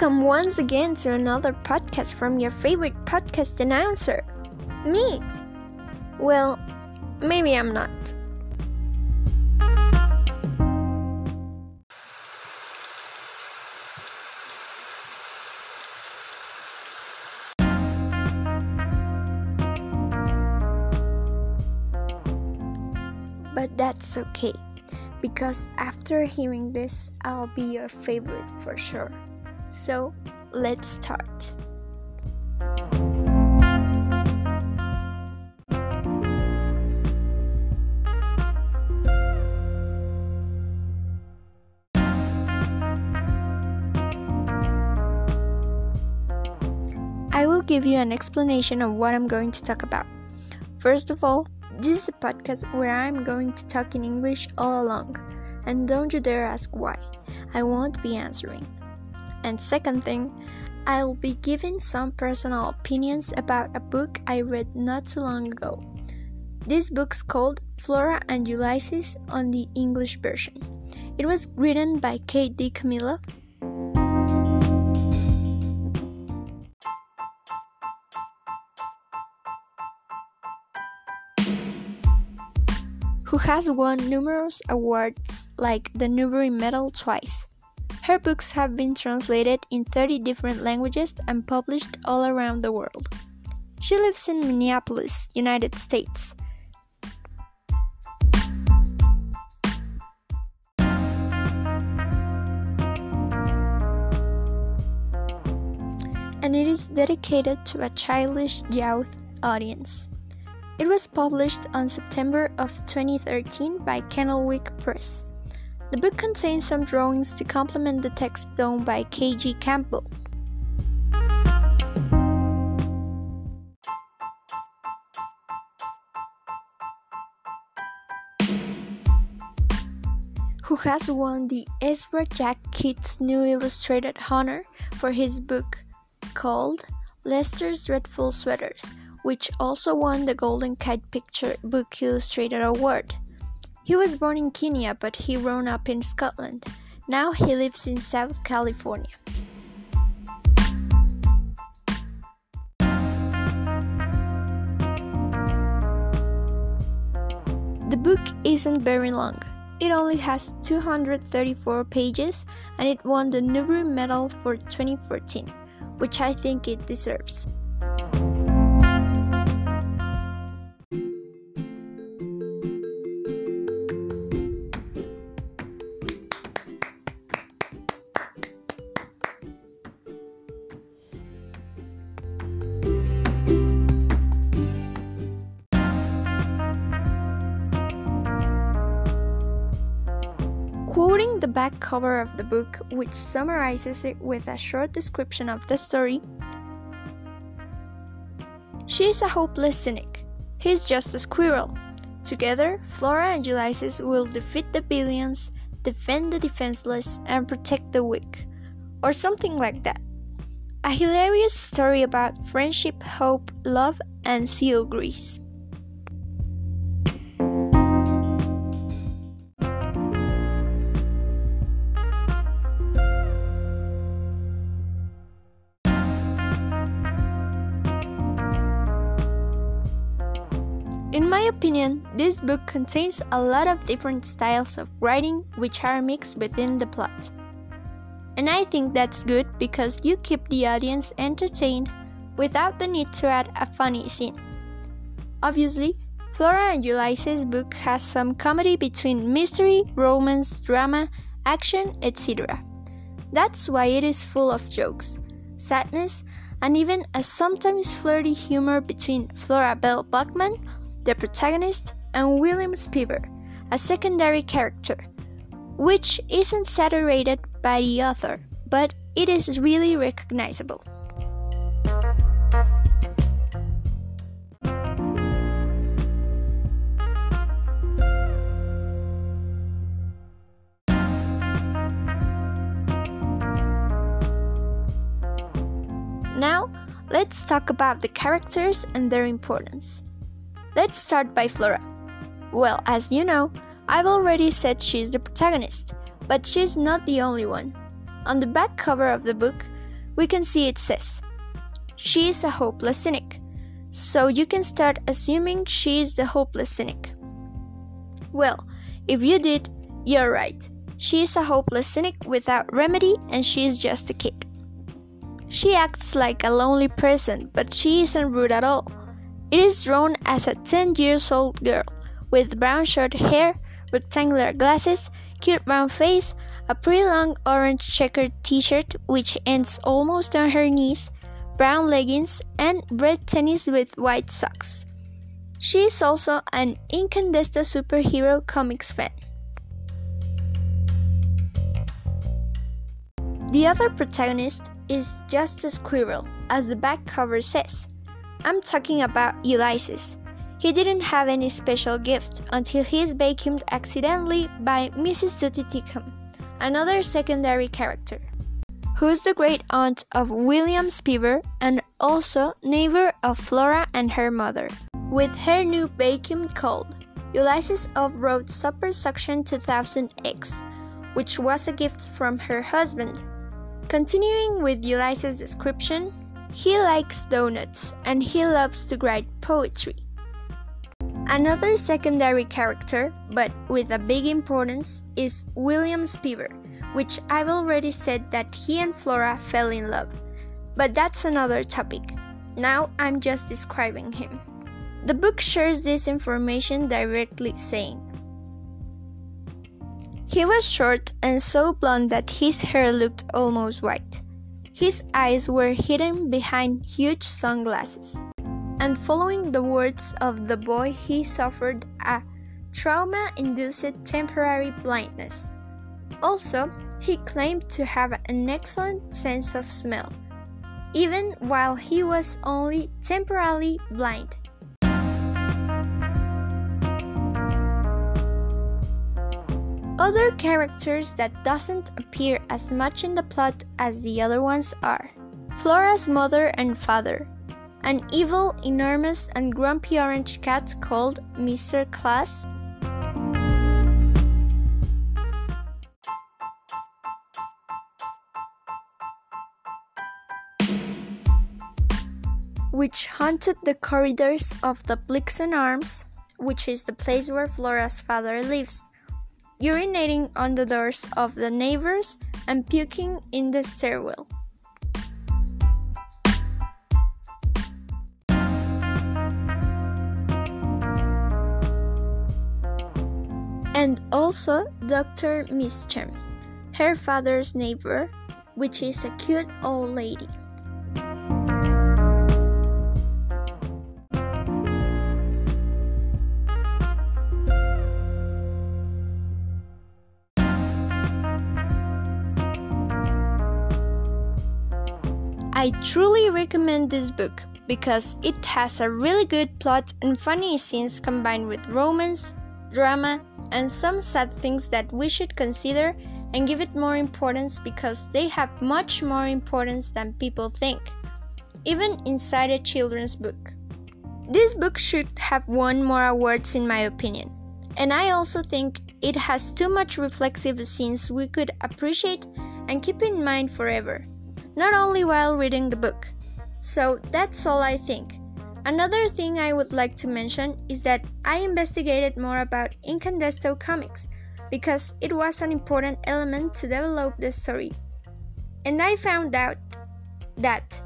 Welcome once again to another podcast from your favorite podcast announcer. Me. Well, maybe I'm not. But that's okay, because after hearing this, I'll be your favorite for sure. So, let's start. I will give you an explanation of what I'm going to talk about. First of all, this is a podcast where I'm going to talk in English all along, and don't you dare ask why. I won't be answering. And second thing, I'll be giving some personal opinions about a book I read not too long ago. This book's called Flora and Ulysses on the English version. It was written by Kate DiCamillo who has won numerous awards like the Newbery Medal twice. Her books have been translated in 30 different languages and published all around the world. She lives in Minneapolis, United States. And it is dedicated to a childish youth audience. It was published on September of 2013 by Candlewick Press. The book contains some drawings to complement the text done by K.G. Campbell. Who has won the Ezra Jack Keats New Illustrated Honor for his book called Lester's Dreadful Sweaters, which also won the Golden Kite Picture Book Illustrated Award. He was born in Kenya, but he grew up in Scotland. Now he lives in South California. The book isn't very long. It only has 234 pages and it won the Newbery Medal for 2014, which I think it deserves. The back cover of the book, which summarizes it with a short description of the story, she is a hopeless cynic. He's just a squirrel. Together, Flora and Ulysses will defeat the billions, defend the defenseless, and protect the weak. Or something like that. A hilarious story about friendship, hope, love, and seal grease. In my opinion, this book contains a lot of different styles of writing which are mixed within the plot. And I think that's good because you keep the audience entertained without the need to add a funny scene. Obviously, Flora and Ulysses' book has some comedy between mystery, romance, drama, action, etc. That's why it is full of jokes, sadness, and even a sometimes flirty humor between Flora Belle Buckman the protagonist, and William Spiver, a secondary character, which isn't saturated by the author, but it is really recognizable. Now, let's talk about the characters and their importance. Let's start by Flora. Well, as you know, I've already said she's the protagonist, but she's not the only one. On the back cover of the book, we can see it says, She is a hopeless cynic. So you can start assuming she is the hopeless cynic. Well, if you did, you're right. She is a hopeless cynic without remedy and she is just a kid. She acts like a lonely person, but she isn't rude at all. It is drawn as a 10 years old girl with brown short hair, rectangular glasses, cute brown face, a pretty long orange checkered t shirt which ends almost on her knees, brown leggings, and red tennis with white socks. She is also an Incandesto superhero comics fan. The other protagonist is just a squirrel, as the back cover says. I'm talking about Ulysses. He didn't have any special gift until he is vacuumed accidentally by Mrs. Tootie another secondary character, who's the great aunt of William Spiver and also neighbor of Flora and her mother. With her new vacuum called Ulysses off-road Super Suction 2000X, which was a gift from her husband, Continuing with Ulysses' description, he likes donuts and he loves to write poetry. Another secondary character, but with a big importance, is William Spiver, which I've already said that he and Flora fell in love. But that's another topic. Now I'm just describing him. The book shares this information directly saying, he was short and so blond that his hair looked almost white. His eyes were hidden behind huge sunglasses. And following the words of the boy, he suffered a trauma induced temporary blindness. Also, he claimed to have an excellent sense of smell, even while he was only temporarily blind. Other characters that doesn't appear as much in the plot as the other ones are. Flora's mother and father, an evil, enormous, and grumpy orange cat called Mr. Klaus, which haunted the corridors of the Blixen Arms, which is the place where Flora's father lives urinating on the doors of the neighbors, and puking in the stairwell. And also Dr. Meescham, her father's neighbor, which is a cute old lady. I truly recommend this book because it has a really good plot and funny scenes combined with romance, drama, and some sad things that we should consider and give it more importance because they have much more importance than people think, even inside a children's book. This book should have won more awards, in my opinion, and I also think it has too much reflexive scenes we could appreciate and keep in mind forever not only while reading the book. So that's all I think. Another thing I would like to mention is that I investigated more about Incandesto comics because it was an important element to develop the story. And I found out that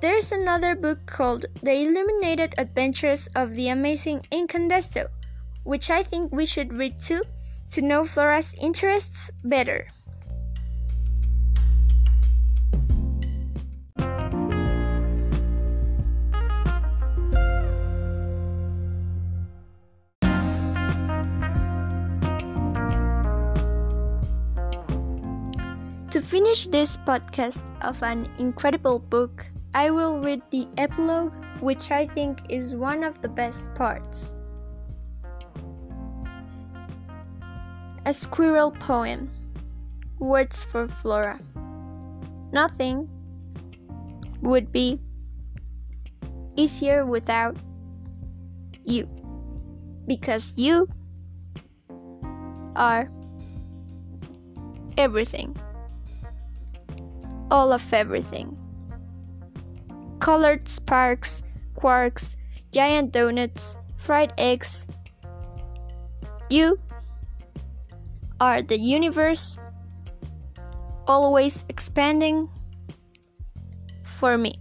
there's another book called The Illuminated Adventures of the Amazing Incandesto, which I think we should read too to know Flora's interests better. To finish this podcast of an incredible book, I will read the epilogue, which I think is one of the best parts. A Squirrel Poem Words for Flora. Nothing would be easier without you, because you are everything. All of everything. Colored sparks, quarks, giant donuts, fried eggs. You are the universe, always expanding for me.